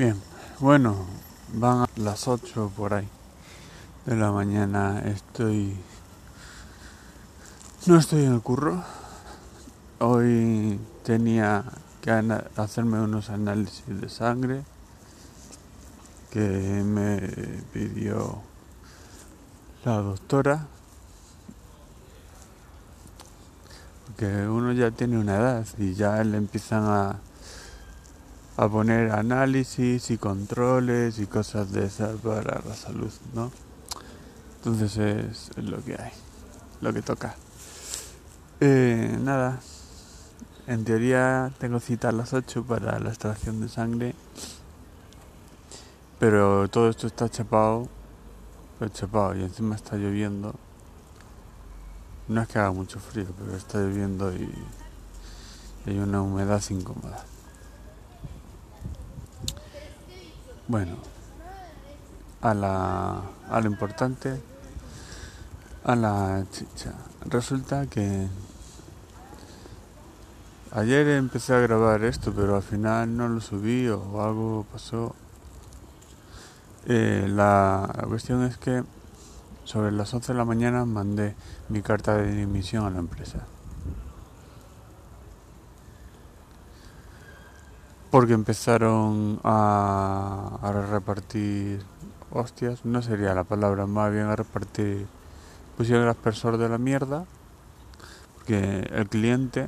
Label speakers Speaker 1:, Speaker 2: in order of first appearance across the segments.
Speaker 1: Bien, bueno, van a las 8 por ahí de la mañana. Estoy. No estoy en el curro. Hoy tenía que hacerme unos análisis de sangre que me pidió la doctora. Porque uno ya tiene una edad y ya le empiezan a a poner análisis y controles y cosas de esas para la salud, ¿no? Entonces es, lo que hay, lo que toca. Eh, nada, en teoría tengo cita a las 8 para la extracción de sangre, pero todo esto está chapado, chapado y encima está lloviendo. No es que haga mucho frío, pero está lloviendo y hay una humedad incómoda. Bueno, a, la, lo importante, a la chicha. Resulta que ayer empecé a grabar esto, pero al final no lo subí o algo pasó. Eh, la, la cuestión es que sobre las 11 de la mañana mandé mi carta de dimisión a la empresa. Porque empezaron a, repartir hostias, no sería la palabra, más bien a repartir, pusieron el aspersor de la mierda, porque el cliente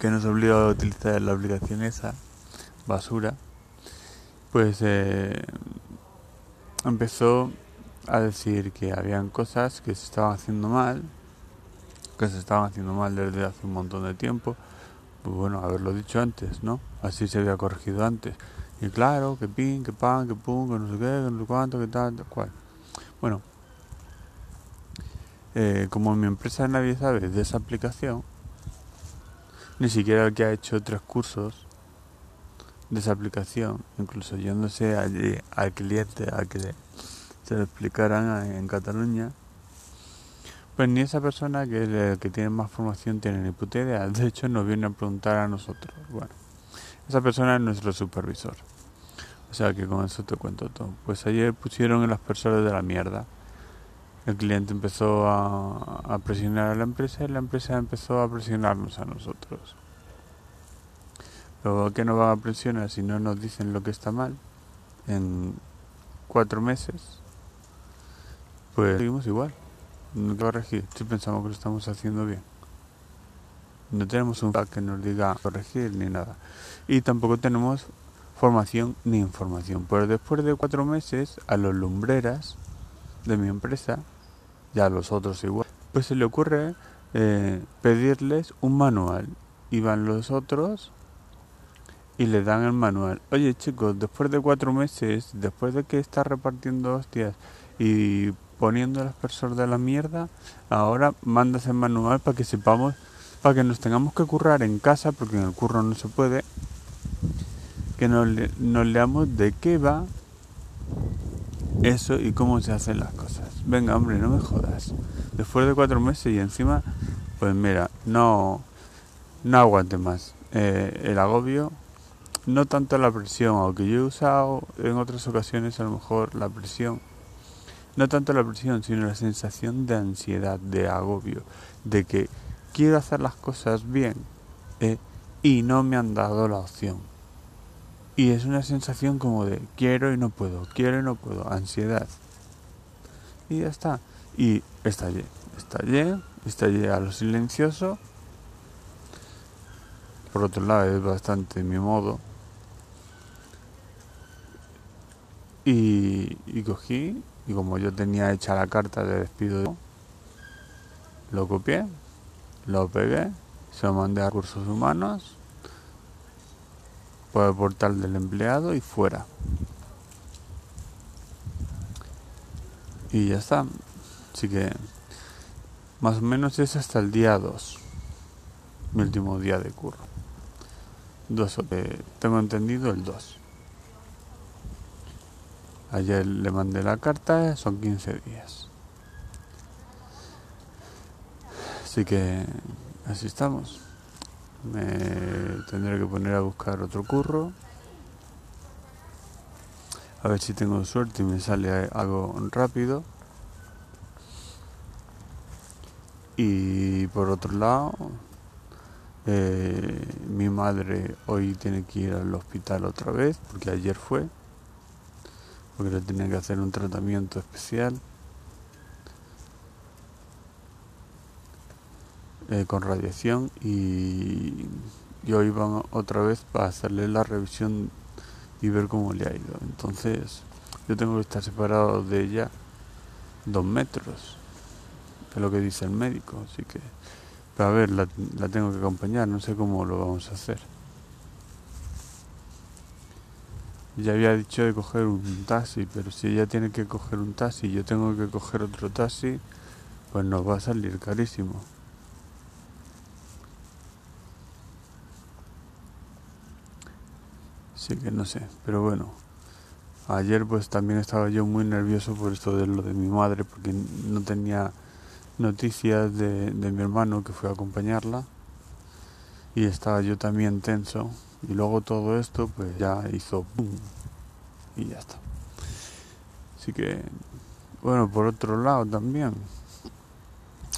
Speaker 1: que nos obligó a utilizar la aplicación esa, basura, pues eh, empezó a decir que habían cosas que se estaban haciendo mal, que se estaban haciendo mal desde hace un montón de tiempo, pues bueno, haberlo dicho antes, ¿no? Así se había corregido antes. Y claro, que pin, que pan, que pum, que no sé qué, que no sé cuánto, que tal, tal cual. Bueno, eh, como mi empresa nadie sabe de esa aplicación, ni siquiera el que ha hecho tres cursos de esa aplicación, incluso yéndose allí al cliente a que se lo explicaran en Cataluña, pues ni esa persona que, que tiene más formación tiene ni puta idea. De hecho, nos viene a preguntar a nosotros. Bueno, esa persona es nuestro supervisor. O sea que con eso te cuento todo. Pues ayer pusieron en las personas de la mierda. El cliente empezó a, presionar a la empresa y la empresa empezó a presionarnos a nosotros. Luego, ¿qué nos van a presionar si no nos dicen lo que está mal? En cuatro meses, pues seguimos igual no corregir si pensamos que lo estamos haciendo bien. No tenemos un que nos diga corregir ni nada. Y tampoco tenemos formación ni información. Pero después de cuatro meses, a los lumbreras de mi empresa, ya a los otros igual, pues se le ocurre eh, pedirles un manual. Y van los otros y le dan el manual. Oye chicos, después de cuatro meses, después de que está repartiendo hostias y poniendo el aspersor de la mierda, ahora mandas el manual para que sepamos, para que nos tengamos que currar en casa, porque en el curro no se puede, que nos, leamos de qué va eso y cómo se hacen las cosas. Venga, hombre, no me jodas. Después de cuatro meses y encima, pues mira, no, no aguante más. Eh, el agobio, no tanto la presión, aunque yo he usado en otras ocasiones a lo mejor la presión no tanto la presión, sino la sensación de ansiedad, de agobio, de que quiero hacer las cosas bien eh, y no me han dado la opción. Y es una sensación como de quiero y no puedo, quiero y no puedo, ansiedad. Y ya está. Y estallé, estallé, estallé a lo silencioso. Por otro lado, es bastante mi modo. Y, y cogí y como yo tenía hecha la carta de despido, lo copié, lo pegué, se lo mandé a cursos humanos por el portal del empleado y fuera. Y ya está. Así que más o menos es hasta el día 2, mi último día de curro. Dos, eh, tengo entendido el 2. Ayer le mandé la carta, son 15 días. Así que así estamos. Me tendré que poner a buscar otro curro. A ver si tengo suerte y me sale algo rápido. Y por otro lado, eh, mi madre hoy tiene que ir al hospital otra vez, porque ayer fue, porque le tenía que hacer un tratamiento especial eh, con radiación y, y hoy van otra vez para hacerle la revisión y ver cómo le ha ido. Entonces, yo tengo que estar separado de ella dos metros, es lo que dice el médico, así que, pero a ver, la, la tengo que acompañar, no sé cómo lo vamos a hacer. Ya había dicho de coger un taxi, pero si ella tiene que coger un taxi y yo tengo que coger otro taxi, pues nos va a salir carísimo. Sí que no sé, pero bueno. Ayer pues también estaba yo muy nervioso por esto de lo de mi madre, porque no tenía noticias de, de mi hermano que fue a acompañarla. Y estaba yo también tenso. Y luego todo esto pues ya hizo ¡pum! Y ya está. Así que, bueno, por otro lado también,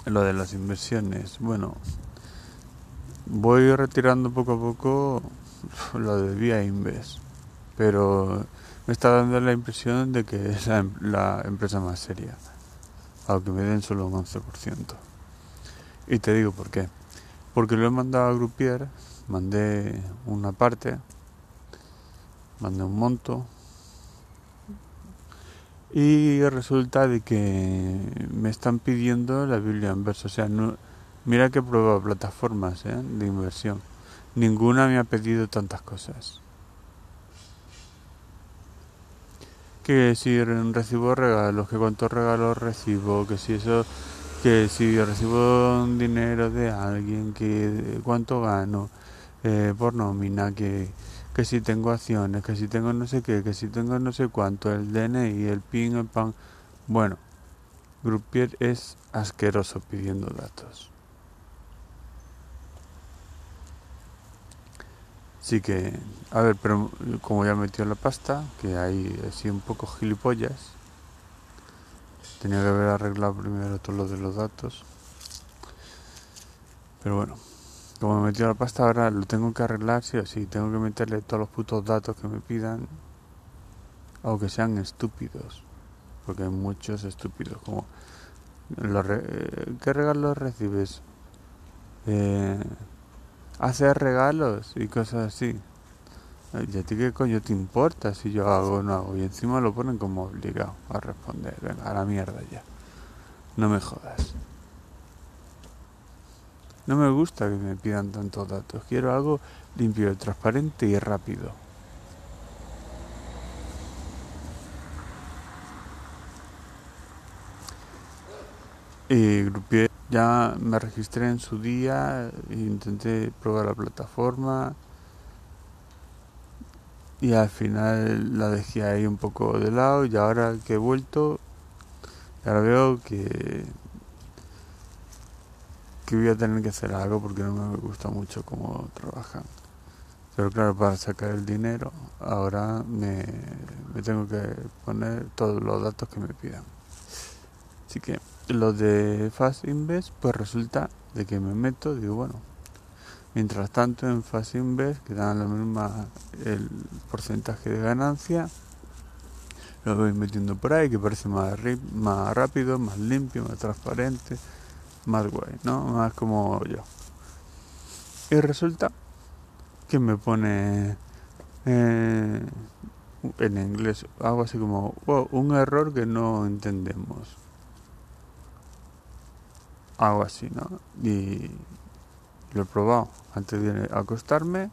Speaker 1: lo de las inversiones. Bueno, voy retirando poco a poco lo de Vía Inves, pero me está dando la impresión de que es la, la empresa más seria, aunque me den solo un 11%. Y te digo por qué. Porque lo he mandado a Grupier, mandé una parte, mandé un monto, y resulta de que me están pidiendo la Biblia en verso. O sea, no, mira que prueba plataformas ¿eh? de inversión Ninguna me ha pedido tantas cosas. Que si recibo regalos, que cuántos regalos recibo, que si eso, que si recibo dinero de alguien, que cuánto gano eh, por nómina, que, que si tengo acciones, que si tengo no sé qué, que si tengo no sé cuánto, el DNI, el PIN, el PAN. Bueno, Grupier es asqueroso pidiendo datos. Sí que, a ver, pero como ya metió la pasta, que ahí así un poco gilipollas, tenía que haber arreglado primero todo lo de los datos. Pero bueno, como me metió la pasta ahora lo tengo que arreglar, sí o sí, tengo que meterle todos los putos datos que me pidan, aunque sean estúpidos, porque hay muchos estúpidos, como, eh, ¿qué regalos recibes? Eh, hacer regalos y cosas así. ¿Y a ti qué coño te importa si yo hago o no hago? Y encima lo ponen como obligado a responder. Venga, a la mierda ya. No me jodas. No me gusta que me pidan tantos datos. Quiero algo limpio, transparente y rápido. Y grupié ya me registré en su día, intenté probar la plataforma y al final la dejé ahí un poco de lado y ahora que he vuelto, ahora veo que, que voy a tener que hacer algo porque no me gusta mucho cómo trabajan. Pero claro, para sacar el dinero, ahora me, tengo que poner todos los datos que me pidan. Así que lo de Fast Invest, pues resulta de que me meto, digo, bueno, mientras tanto en Fast Invest, que dan la misma el porcentaje de ganancia, lo voy metiendo por ahí, que parece más, más rápido, más limpio, más transparente, más guay, ¿no? Más como yo. Y resulta que me pone eh, en inglés algo así como, un error que no entendemos algo así, ¿no? Y lo he probado antes de acostarme,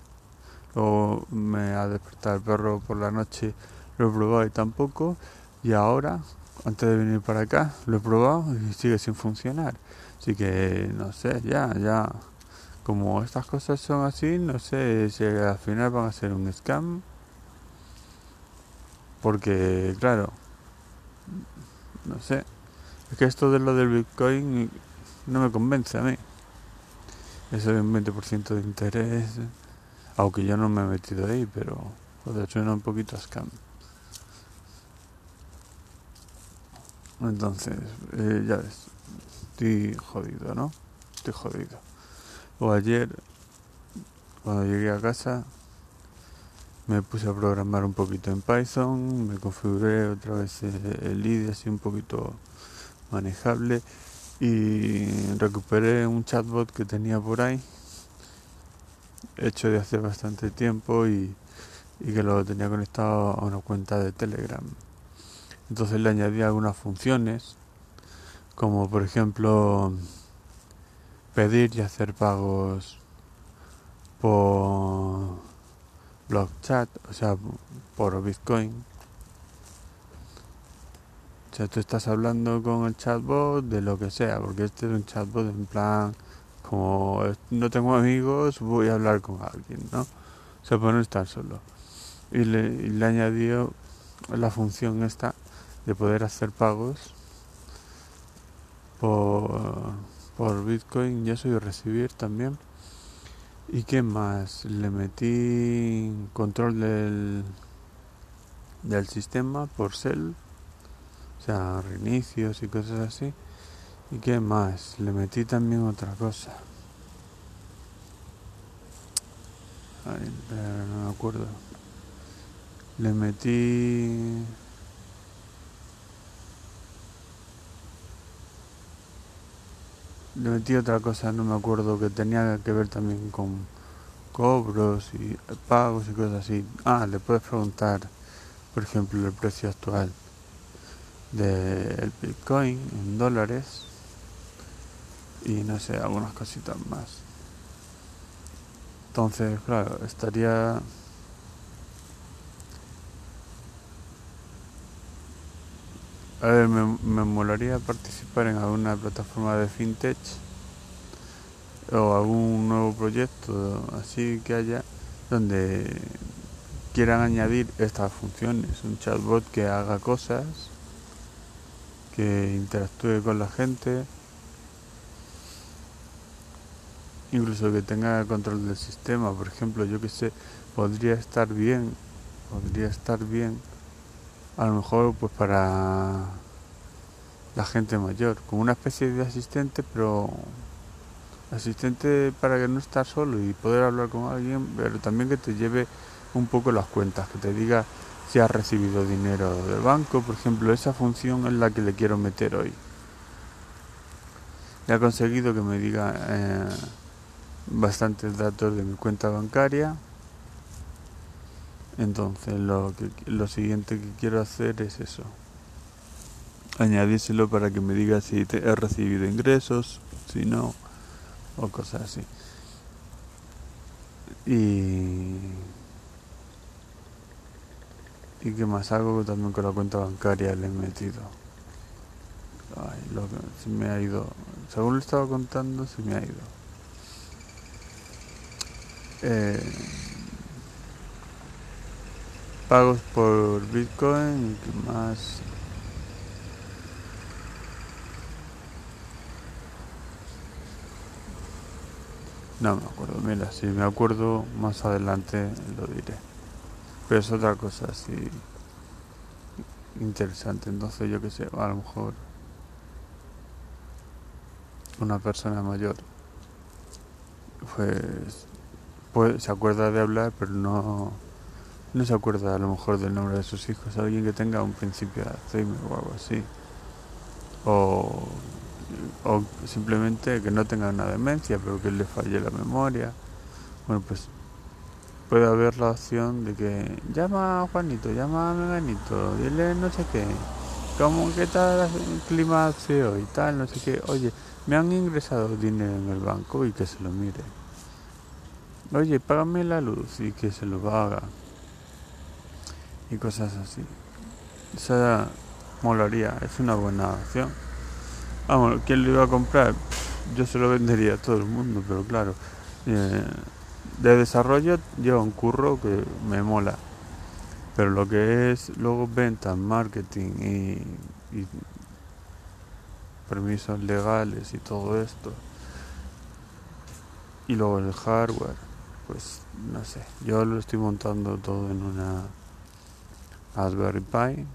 Speaker 1: luego me ha despertado el perro por la noche, lo he probado y tampoco, y ahora, antes de venir para acá, lo he probado y sigue sin funcionar. Así que, no sé, ya, ya, como estas cosas son así, no sé si al final van a ser un scam, porque, claro, no sé, es que esto de lo del Bitcoin no me convence a mí. Eso de un 20% de interés, aunque yo no me he metido ahí, pero joder, suena un poquito a scam. Entonces, eh, ya ves, estoy jodido, ¿no? Estoy jodido. O ayer, cuando llegué a casa, me puse a programar un poquito en Python, me configuré otra vez el IDE así un poquito manejable y recuperé un chatbot que tenía por ahí, hecho de hace bastante tiempo y, y que lo tenía conectado a una cuenta de Telegram. Entonces le añadí algunas funciones, como por ejemplo pedir y hacer pagos por chat, o sea, por Bitcoin. O sea, tú estás hablando con el chatbot de lo que sea, porque este es un chatbot en plan, como no tengo amigos, voy a hablar con alguien, ¿no? O sea, para no estar solo. Y le, y le añadió la función esta de poder hacer pagos por, por Bitcoin y eso y recibir también. ¿Y qué más? Le metí control del, del sistema por cel, o sea, reinicios y cosas así. ¿Y qué más? Le metí también otra cosa. Ay, no me acuerdo. Le metí le metí otra cosa, no me acuerdo, que tenía que ver también con cobros y pagos y cosas así. Ah, le puedes preguntar, por ejemplo, el precio actual del Bitcoin en dólares y no sé, algunas cositas más. Entonces, claro, estaría A ver, me, me molaría participar en alguna plataforma de fintech o algún nuevo proyecto así que haya donde quieran añadir estas funciones, un chatbot que haga cosas, que interactúe con la gente, incluso que tenga control del sistema, por ejemplo, yo que sé, podría estar bien, podría estar bien a lo mejor pues para la gente mayor, como una especie de asistente, pero asistente para que no estar solo y poder hablar con alguien, pero también que te lleve un poco las cuentas, que te diga si has recibido dinero del banco, por ejemplo, esa función es la que le quiero meter hoy. He conseguido que me diga eh, bastantes datos de mi cuenta bancaria, entonces lo, que, lo siguiente que quiero hacer es eso. Añadírselo para que me diga si he recibido ingresos, si no, o cosas así. Y... ¿Y qué más? Algo también con la cuenta bancaria le he metido. Lo que se me ha ido. Según lo estaba contando, se me ha ido. Eh, pagos por Bitcoin, ¿qué más? No me acuerdo, mira, si me acuerdo más adelante lo diré. Pero es otra cosa así interesante, entonces yo que sé, a lo mejor una persona mayor pues, pues se acuerda de hablar pero no no se acuerda a lo mejor del nombre de sus hijos, alguien que tenga un principio de Alzheimer o algo así. O, o simplemente que no tenga una demencia, pero que le falle la memoria. Bueno, pues puede haber la opción de que llama a Juanito, llama a Meganito, dile no sé qué, como qué tal el clima hace hoy, tal, no sé qué, oye, me han ingresado dinero en el banco y que se lo mire. Oye, págame la luz y que se lo haga y cosas así. Esa molaría, es una buena opción. Vamos, ¿quién lo iba a comprar? Yo se lo vendería a todo el mundo, pero claro, eh, de desarrollo lleva un curro que me mola. Pero lo que es luego ventas, marketing y permisos legales y todo esto, y luego el hardware, pues no sé, yo lo estoy montando todo en una Raspberry Pi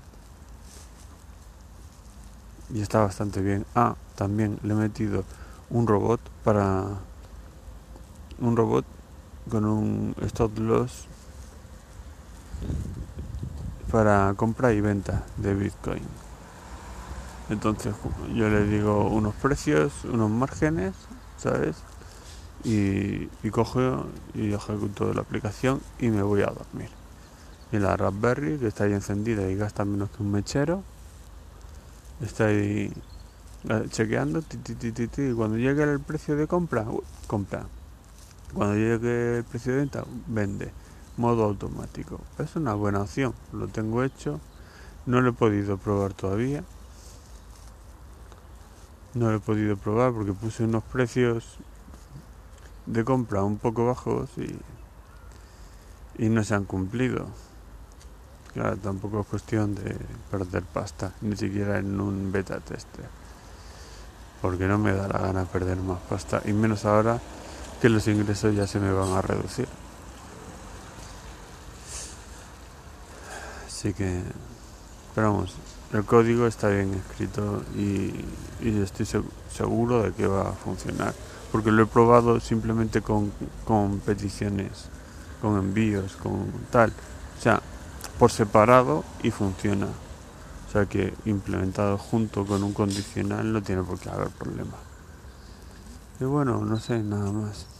Speaker 1: y está bastante bien. Ah, también le he metido un robot para un robot con un stop loss para compra y venta de Bitcoin. Entonces yo le digo unos precios, unos márgenes, ¿sabes? Y, y cojo y ejecuto la aplicación y me voy a dormir. Y la Raspberry, que está ahí encendida y gasta menos que un mechero, está ahí eh, chequeando, y cuando llegue el precio de compra, compra. Cuando llegue el precio de venta, vende. Modo automático. Es una buena opción. Lo tengo hecho. No lo he podido probar todavía. No lo he podido probar porque puse unos precios de compra un poco bajos y, y no se han cumplido. Claro, tampoco es cuestión de perder pasta, ni siquiera en un beta tester. Porque no me da la gana perder más pasta, y menos ahora que los ingresos ya se me van a reducir. Así que, pero vamos, el código está bien escrito y, y estoy seguro de que va a funcionar. Porque lo he probado simplemente con, con peticiones, con envíos, con tal. Por separado y funciona. O sea que implementado junto con un condicional no tiene por qué haber problema. Y bueno, no sé, nada más.